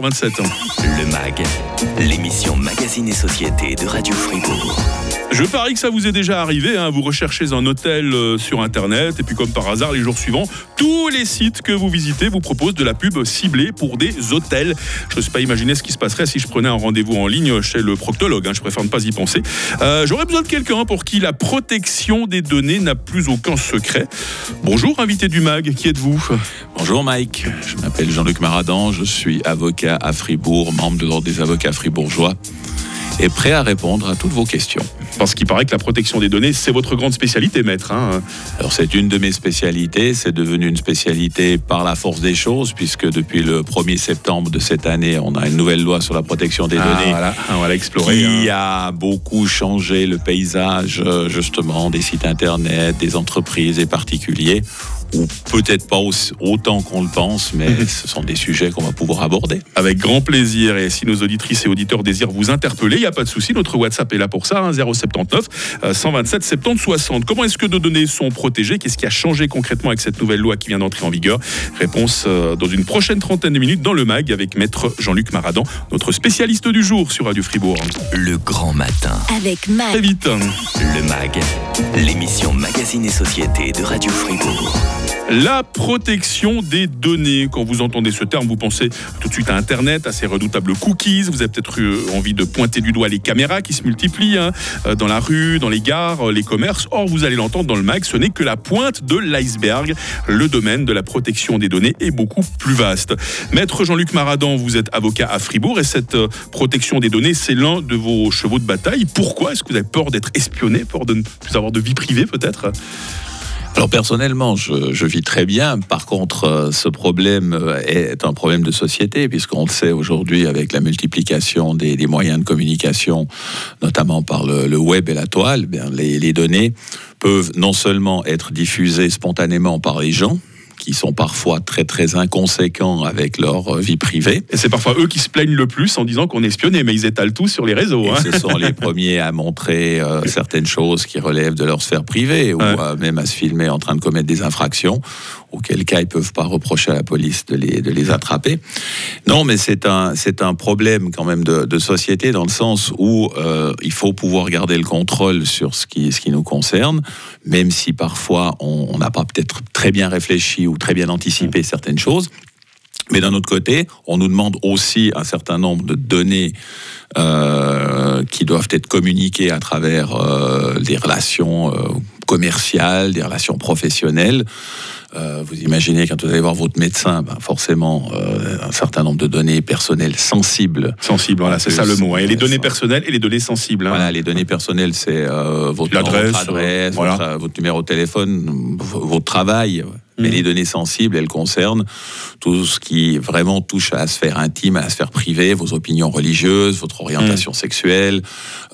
27 ans. Le MAG, l'émission Magazine et Société de Radio Fribourg. Je parie que ça vous est déjà arrivé, hein. vous recherchez un hôtel euh, sur internet et puis comme par hasard les jours suivants, tous les sites que vous visitez vous proposent de la pub ciblée pour des hôtels. Je ne sais pas imaginer ce qui se passerait si je prenais un rendez-vous en ligne chez le proctologue, hein. je préfère ne pas y penser. Euh, j'aurais besoin de quelqu'un pour qui la protection des données n'a plus aucun secret. Bonjour invité du MAG, qui êtes-vous? Bonjour Mike, je m'appelle Jean-Luc Maradan, je suis avocat à Fribourg, membre de l'Ordre des avocats fribourgeois et prêt à répondre à toutes vos questions. Parce qu'il paraît que la protection des données, c'est votre grande spécialité, maître. Hein. Alors c'est une de mes spécialités, c'est devenu une spécialité par la force des choses, puisque depuis le 1er septembre de cette année, on a une nouvelle loi sur la protection des ah, données. Voilà. Ah, on va l'explorer. Qui hein. a beaucoup changé le paysage, euh, justement, des sites Internet, des entreprises et particuliers ou peut-être pas autant qu'on le pense, mais ce sont des sujets qu'on va pouvoir aborder. Avec grand plaisir. Et si nos auditrices et auditeurs désirent vous interpeller, il n'y a pas de souci. Notre WhatsApp est là pour ça, hein, 07 127, 70, 60. Comment est-ce que nos données sont protégées? Qu'est-ce qui a changé concrètement avec cette nouvelle loi qui vient d'entrer en vigueur? Réponse euh, dans une prochaine trentaine de minutes dans le MAG avec maître Jean-Luc Maradan, notre spécialiste du jour sur Radio Fribourg. Le grand matin. Avec MAG. Très vite. Le MAG, l'émission Magazine et Société de Radio Fribourg. La protection des données. Quand vous entendez ce terme, vous pensez tout de suite à Internet, à ces redoutables cookies. Vous avez peut-être eu envie de pointer du doigt les caméras qui se multiplient hein. euh, dans la rue, dans les gares, euh, les commerces. Or, vous allez l'entendre dans le mag, ce n'est que la pointe de l'iceberg. Le domaine de la protection des données est beaucoup plus vaste. Maître Jean-Luc Maradan, vous êtes avocat à Fribourg et cette euh, protection des données, c'est l'un de vos chevaux de bataille. Pourquoi Est-ce que vous avez peur d'être espionné, peur de ne plus avoir de vie privée peut-être? Alors personnellement, je, je vis très bien. Par contre, euh, ce problème euh, est un problème de société, puisqu'on le sait aujourd'hui avec la multiplication des, des moyens de communication, notamment par le, le web et la toile, eh bien, les, les données peuvent non seulement être diffusées spontanément par les gens, qui sont parfois très très inconséquents avec leur euh, vie privée, Et c'est parfois eux qui se plaignent le plus en disant qu'on est espionné, mais ils étalent tout sur les réseaux. Et hein. ce sont les premiers à montrer euh, certaines choses qui relèvent de leur sphère privée ou Ouais. euh, même à se filmer en train de commettre des infractions, auquel cas ils peuvent pas reprocher à la police de les, de les attraper. Non, mais c'est un, c'est un problème quand même de, de société dans le sens où euh, il faut pouvoir garder le contrôle sur ce qui, ce qui nous concerne, même si parfois on n'a pas peut-être très bien réfléchi ou très bien anticipé certaines choses. Mais d'un autre côté, on nous demande aussi un certain nombre de données euh, qui doivent être communiquées à travers euh, des relations euh, commerciales, des relations professionnelles. Vous imaginez quand vous allez voir votre médecin, ben forcément un certain nombre de données personnelles sensibles. Sensible, voilà, c'est ça le mot. hein. Et les données personnelles et les données sensibles. hein. Voilà, les données personnelles, c'est votre, adresse, voilà. votre, votre numéro de téléphone, votre travail. Mais Mhm. les données sensibles, elles concernent tout ce qui vraiment touche à la sphère intime, à la sphère privée, vos opinions religieuses, votre orientation sexuelle,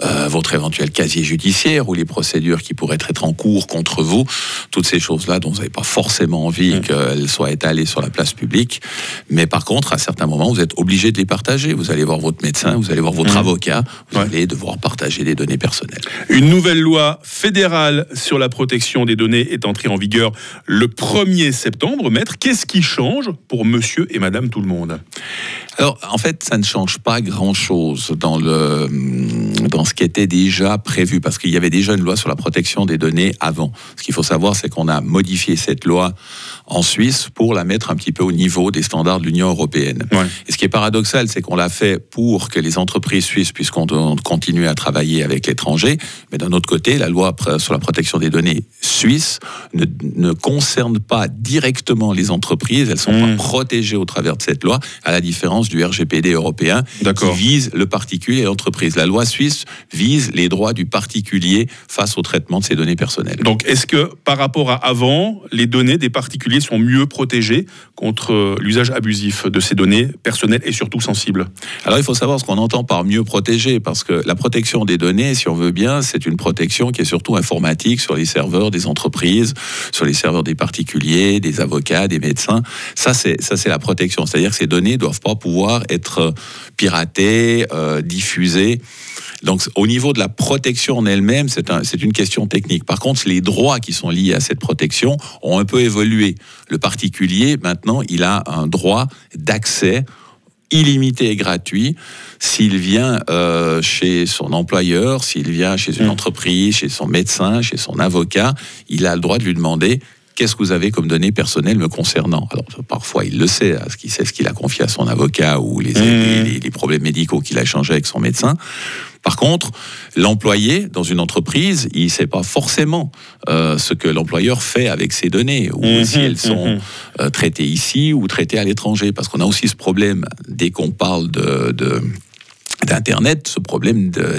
euh, votre éventuel casier judiciaire ou les procédures qui pourraient être en cours contre vous. Toutes ces choses-là dont vous n'avez pas forcément envie Mhm. qu'elles soient étalées sur la place publique. Mais par contre, à certains moments, vous êtes obligé de les partager. Vous allez voir votre médecin, vous allez voir votre Mhm. avocat, vous Ouais. allez devoir partager des données personnelles. Une nouvelle loi fédérale sur la protection des données est entrée en vigueur le 1er septembre. Maître, qu'est-ce qui change pour monsieur et madame tout le monde? Alors, en fait, ça ne change pas grand-chose dans, le, dans ce qui était déjà prévu, parce qu'il y avait déjà une loi sur la protection des données avant. Ce qu'il faut savoir, c'est qu'on a modifié cette loi en Suisse pour la mettre un petit peu au niveau des standards de l'Union européenne. Ouais. Et ce qui est paradoxal, c'est qu'on l'a fait pour que les entreprises suisses puissent con- continuer à travailler avec l'étranger, mais d'un autre côté, la loi sur la protection des données suisse ne, ne concerne pas directement les entreprises, elles sont Mm. pas protégées au travers de cette loi, à la différence du RGPD européen qui vise le particulier et l'entreprise. La loi suisse vise les droits du particulier face au traitement de ses données personnelles. Donc, est-ce que par rapport à avant, les données des particuliers sont mieux protégées contre euh, l'usage abusif de ces données personnelles et surtout sensibles? Alors il faut savoir ce qu'on entend par mieux protéger, parce que la protection des données, si on veut bien, c'est une protection qui est surtout informatique sur les serveurs des entreprises, sur les serveurs des particuliers, des avocats, des médecins. Ça, c'est ça, c'est la protection. C'est-à-dire que ces données doivent pas pouvoir être piratées, euh, diffusées. Donc, au niveau de la protection en elle-même, c'est un, c'est une question technique. Par contre, les droits qui sont liés à cette protection ont un peu évolué. Le particulier, maintenant, il a un droit d'accès illimité et gratuit s'il vient euh, chez son employeur, s'il vient chez une Mm. entreprise, chez son médecin, chez son avocat, il a le droit de lui demander qu'est-ce que vous avez comme données personnelles me concernant? Alors parfois il le sait, parce qu'il sait ce qu'il a confié à son avocat ou les, Mm. les- les problèmes médicaux qu'il a échangés avec son médecin. Par contre, l'employé dans une entreprise, il ne sait pas forcément euh, ce que l'employeur fait avec ses données, ou Mhm, si elles sont mhm. euh, traitées ici ou traitées à l'étranger. Parce qu'on a aussi ce problème, dès qu'on parle de... de- d'Internet, ce problème de-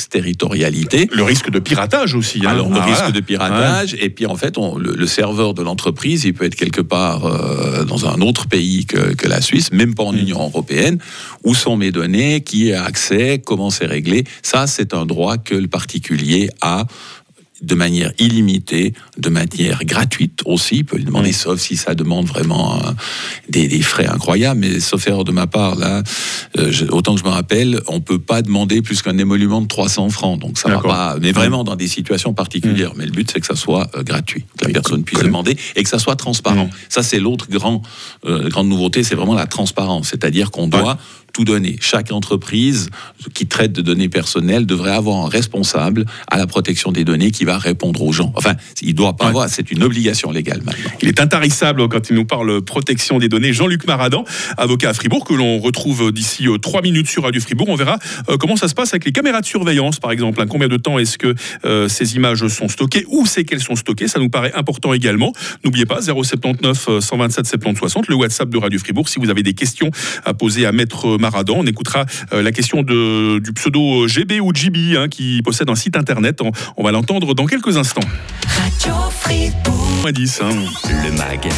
d'exterritorialité. Le risque de piratage aussi. hein. Alors, le Ah, risque voilà. de piratage, et puis en fait, on- le, le serveur de l'entreprise, il peut être quelque part euh, dans un autre pays que, que la Suisse, même pas en Mm. Union européenne. Où sont mes données Qui a accès Comment c'est réglé Ça, c'est un droit que le particulier a de manière illimitée, de manière gratuite aussi. Il peut le demander, Mm. sauf si ça demande vraiment des, des frais incroyables. Mais sauf erreur de ma part, là, euh, je- autant que je me rappelle, on peut pas demander plus qu'un émolument de 300 francs. Donc ça va pas. Mais vraiment dans des situations particulières. Mais le but, c'est que ça soit euh, gratuit, que la personne puisse demander et que ça soit transparent. Mm. Ça, c'est l'autre grand, euh, grande nouveauté, c'est vraiment la transparence. C'est-à-dire qu'on doit tout donner. Chaque entreprise qui traite de données personnelles devrait avoir un responsable à la protection des données qui va répondre aux gens. Enfin, il doit pas Ouais. avoir, c'est une obligation légale maintenant. Il est intarissable quand il nous parle protection des données. Jean-Luc Maradan, avocat à Fribourg, que l'on retrouve d'ici euh, trois minutes sur Radio Fribourg. On verra euh, comment ça se passe avec les caméras de surveillance, par exemple. Hein, Combien de temps est-ce que euh, ces images sont stockées? Où c'est qu'elles sont stockées? Ça nous paraît important également. N'oubliez pas, 079 euh, 127 70 60, le WhatsApp de Radio Fribourg. Si vous avez des questions à poser à Maître Maradan, on écoutera euh, la question de, du pseudo GB ou GB hein, qui possède un site internet. On, on va l'entendre dans quelques instants. Radio Fribourg. Moins 10, hein. Le MAG,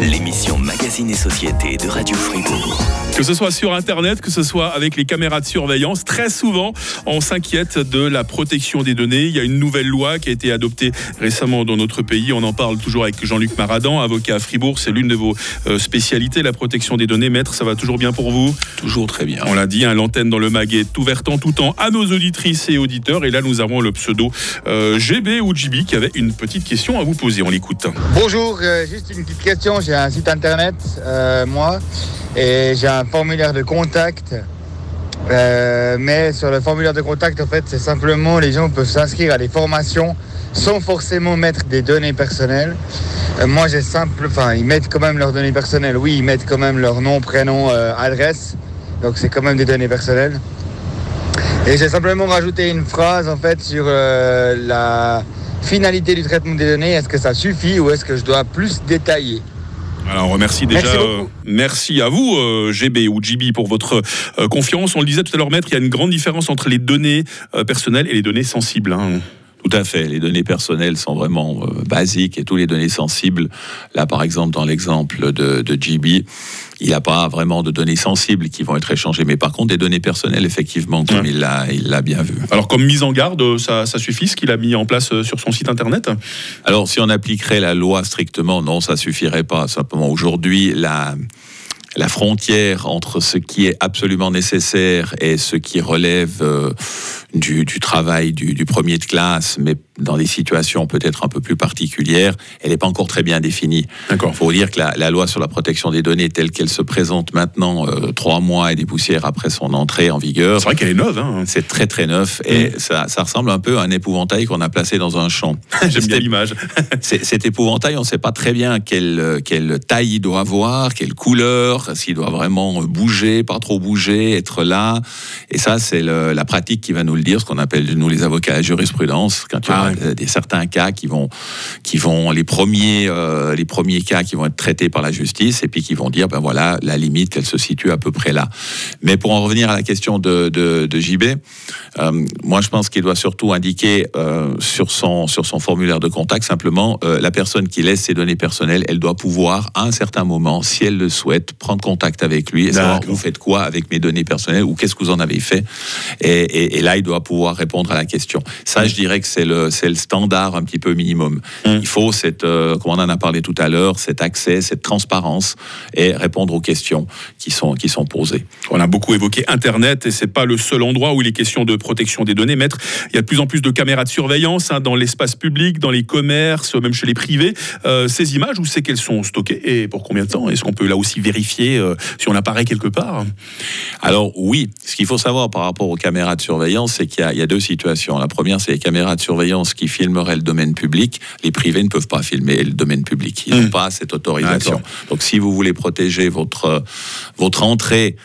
l'émission Magazine et Société de Radio Fribourg. Que ce soit sur Internet, que ce soit avec les caméras de surveillance, très souvent, on s'inquiète de la protection des données. Il y a une nouvelle loi qui a été adoptée récemment dans notre pays. On en parle toujours avec Jean-Luc Maradan, avocat à Fribourg. C'est l'une de vos euh, spécialités, la protection des données. Maître, ça va toujours bien pour vous? Toujours très bien. On l'a dit, hein, l'antenne dans le mag est ouverte en tout temps à nos auditrices et auditeurs. Et là, nous avons le pseudo euh, GB ou GB qui avait une petite question à vous poser. On l'écoute. Bonjour, euh, juste une petite question. J'ai un site internet, euh, moi, et j'ai un formulaire de contact. Mais sur le formulaire de contact, en fait, c'est simplement les gens peuvent s'inscrire à des formations sans forcément mettre des données personnelles. Moi, j'ai simple, enfin, ils mettent quand même leurs données personnelles. Oui, ils mettent quand même leur nom, prénom, adresse. Donc, c'est quand même des données personnelles. Et j'ai simplement rajouté une phrase, en fait, sur euh, la finalité du traitement des données. Est-ce que ça suffit ou est-ce que je dois plus détailler? Alors, on remercie déjà. Merci euh, merci à vous, euh, GB ou GB, pour votre confiance. On le disait tout à l'heure, maître, il y a une grande différence entre les données personnelles et les données sensibles. hein. Tout à fait. Les données personnelles sont vraiment euh, basiques et tous les données sensibles. Là, par exemple, dans l'exemple de, de GB, il n'y a pas vraiment de données sensibles qui vont être échangées. Mais par contre, des données personnelles, effectivement, comme Ouais. il l'a il l'a bien vu. Alors, comme mise en garde, euh, ça, ça suffit ce qu'il a mis en place euh, sur son site internet? Alors, si on appliquerait la loi strictement, non, ça suffirait pas. Simplement, aujourd'hui, la, la frontière entre ce qui est absolument nécessaire et ce qui relève euh, du, du travail du, du premier de classe, mais dans des situations peut-être un peu plus particulières, elle n'est pas encore très bien définie. D'accord. Il faut dire que la, la loi sur la protection des données telle qu'elle se présente maintenant, euh, trois mois et des poussières après son entrée en vigueur, C'est vrai qu'elle est neuve. Hein. c'est très très neuf et ça, ça ressemble un peu à un épouvantail qu'on a placé dans un champ. J'aime bien l'image. Cet épouvantail, on ne sait pas très bien quelle, quelle taille il doit avoir, quelle couleur, s'il doit vraiment bouger, pas trop bouger, être là. Et ça, c'est la pratique qui va nous le dire, ce qu'on appelle, nous les avocats, la jurisprudence, quand il y Ah ouais. euh, des, certains cas qui vont, qui vont les, premiers, euh, les premiers cas qui vont être traités par la justice et puis qui vont dire, ben voilà, la limite, qu'elle se situe à peu près là. Mais pour en revenir à la question de, de, de JB, euh, moi, je pense qu'il doit surtout indiquer euh, sur, son, sur son formulaire de contact simplement la personne qui laisse ses données personnelles, elle doit pouvoir, à un certain moment, si elle le souhaite, prendre contact avec lui et savoir vous faites quoi avec mes données personnelles ou qu'est-ce que vous en avez fait. Et, et- et là, il doit doit pouvoir répondre à la question. Ça, je dirais que c'est le, c'est le standard un petit peu minimum. Mm. Il faut cette, euh, comme on en a parlé tout à l'heure, cet accès, cette transparence et répondre aux questions qui sont, qui sont posées. On a beaucoup évoqué Internet et c'est pas le seul endroit où il est question de protection des données. Maître, il y a de plus en plus de caméras de surveillance hein, dans l'espace public, dans les commerces, même chez les privés. Euh, ces images, où c'est qu'elles sont stockées et pour combien de temps? Est-ce qu'on peut là aussi vérifier euh, si on apparaît quelque part? Alors oui, ce qu'il faut savoir par rapport aux caméras de surveillance, c'est qu'il y, a- il y a deux situations. La première, c'est les caméras de surveillance qui filmeraient le domaine public. Les privés ne peuvent pas filmer le domaine public. Ils n'ont Mm. pas cette autorisation. Donc si vous voulez protéger votre, votre entrée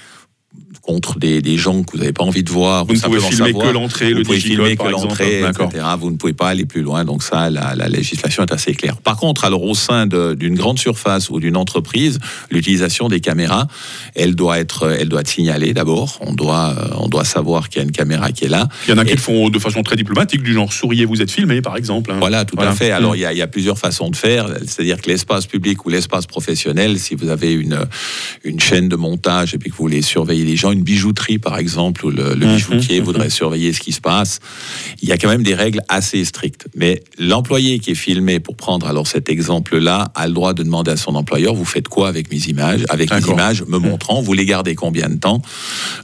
contre des, des gens que vous n'avez pas envie de voir, Vous ou ne pouvez filmer savoir, que l'entrée, le pouvez filmer par que l'entrée, D'accord. etc. Vous ne pouvez pas aller plus loin. Donc ça, la, la législation est assez claire. Par contre, alors au sein de- d'une grande surface ou d'une entreprise, l'utilisation des caméras, elle doit être, elle doit être signalée d'abord. On doit, euh, on doit savoir qu'il y a une caméra qui est là. Il y en a qui le font de façon très diplomatique, du genre souriez, vous êtes filmé, par exemple. hein. Voilà, tout Voilà. à fait. Alors, Mm. il y, a, il y a plusieurs façons de faire. C'est-à-dire que l'espace public ou l'espace professionnel, si vous avez une, une chaîne de montage et puis que vous voulez surveiller les gens, une bijouterie, par exemple, où le, le Mhm, bijoutier mhm. voudrait surveiller ce qui se passe, il y a quand même des règles assez strictes. Mais l'employé qui est filmé, pour prendre alors cet exemple-là, a le droit de demander à son employeur, vous faites quoi avec mes images Avec mes images, me montrant, vous les gardez combien de temps?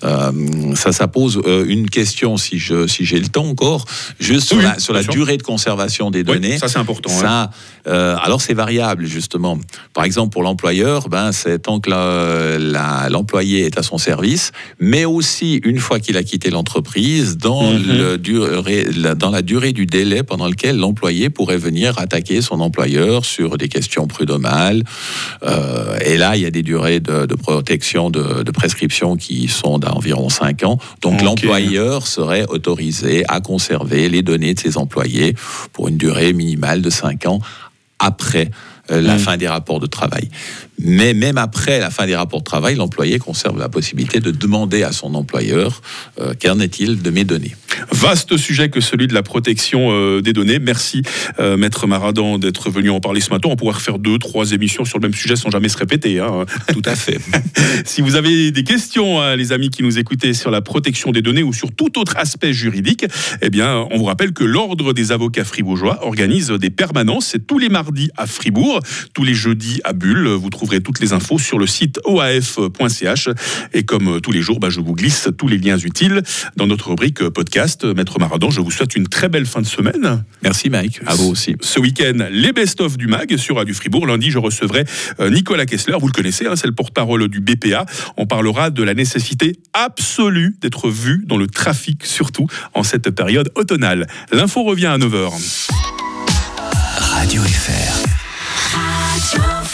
Euh, Ça, ça pose euh, une question, si je si j'ai le temps encore, juste sur la, sur durée de conservation des Oui, données. ça c'est important. hein. Ça, euh, alors c'est variable justement. Par exemple pour l'employeur, ben c'est tant que la- la- l'employé est à son service, mais aussi une fois qu'il a quitté l'entreprise, dans, Mhm. le durée- la, dans la durée du délai pendant lequel l'employé pourrait venir attaquer son employeur sur des questions prud'homales. Euh, et là, il y a des durées de, de protection, de, de prescription qui sont d'environ 5 ans. Donc l'employeur serait autorisé à conserver les données de ses employés pour une durée minimale de 5 ans après euh, la Mm. fin des rapports de travail. Mais même après la fin des rapports de travail, l'employé conserve la possibilité de demander à son employeur euh, qu'en est-il de mes données. Vaste sujet que celui de la protection euh, des données. Merci, euh, Maître Maradan, d'être venu en parler ce matin. On pourrait refaire deux, trois émissions sur le même sujet sans jamais se répéter. hein. Tout à fait. Si vous avez des questions, hein, les amis qui nous écoutez, sur la protection des données ou sur tout autre aspect juridique, eh bien, on vous rappelle que l'Ordre des avocats fribourgeois organise des permanences. C'est tous les mardis à Fribourg, tous les jeudis à Bulle. Vous trouverez toutes les infos sur le site oaf.ch. Et comme euh, tous les jours, bah, je vous glisse tous les liens utiles dans notre rubrique euh, podcast. Maître Maradan, je vous souhaite une très belle fin de semaine. Merci Mike, à vous aussi. Ce week-end, les best-of du MAG sur Radio Fribourg. Lundi, je recevrai euh, Nicolas Kessler, vous le connaissez, hein, c'est le porte-parole du BPA. On parlera de la nécessité absolue d'être vu dans le trafic, surtout en cette période automnale. L'info revient à 9h. Radio FR. Radio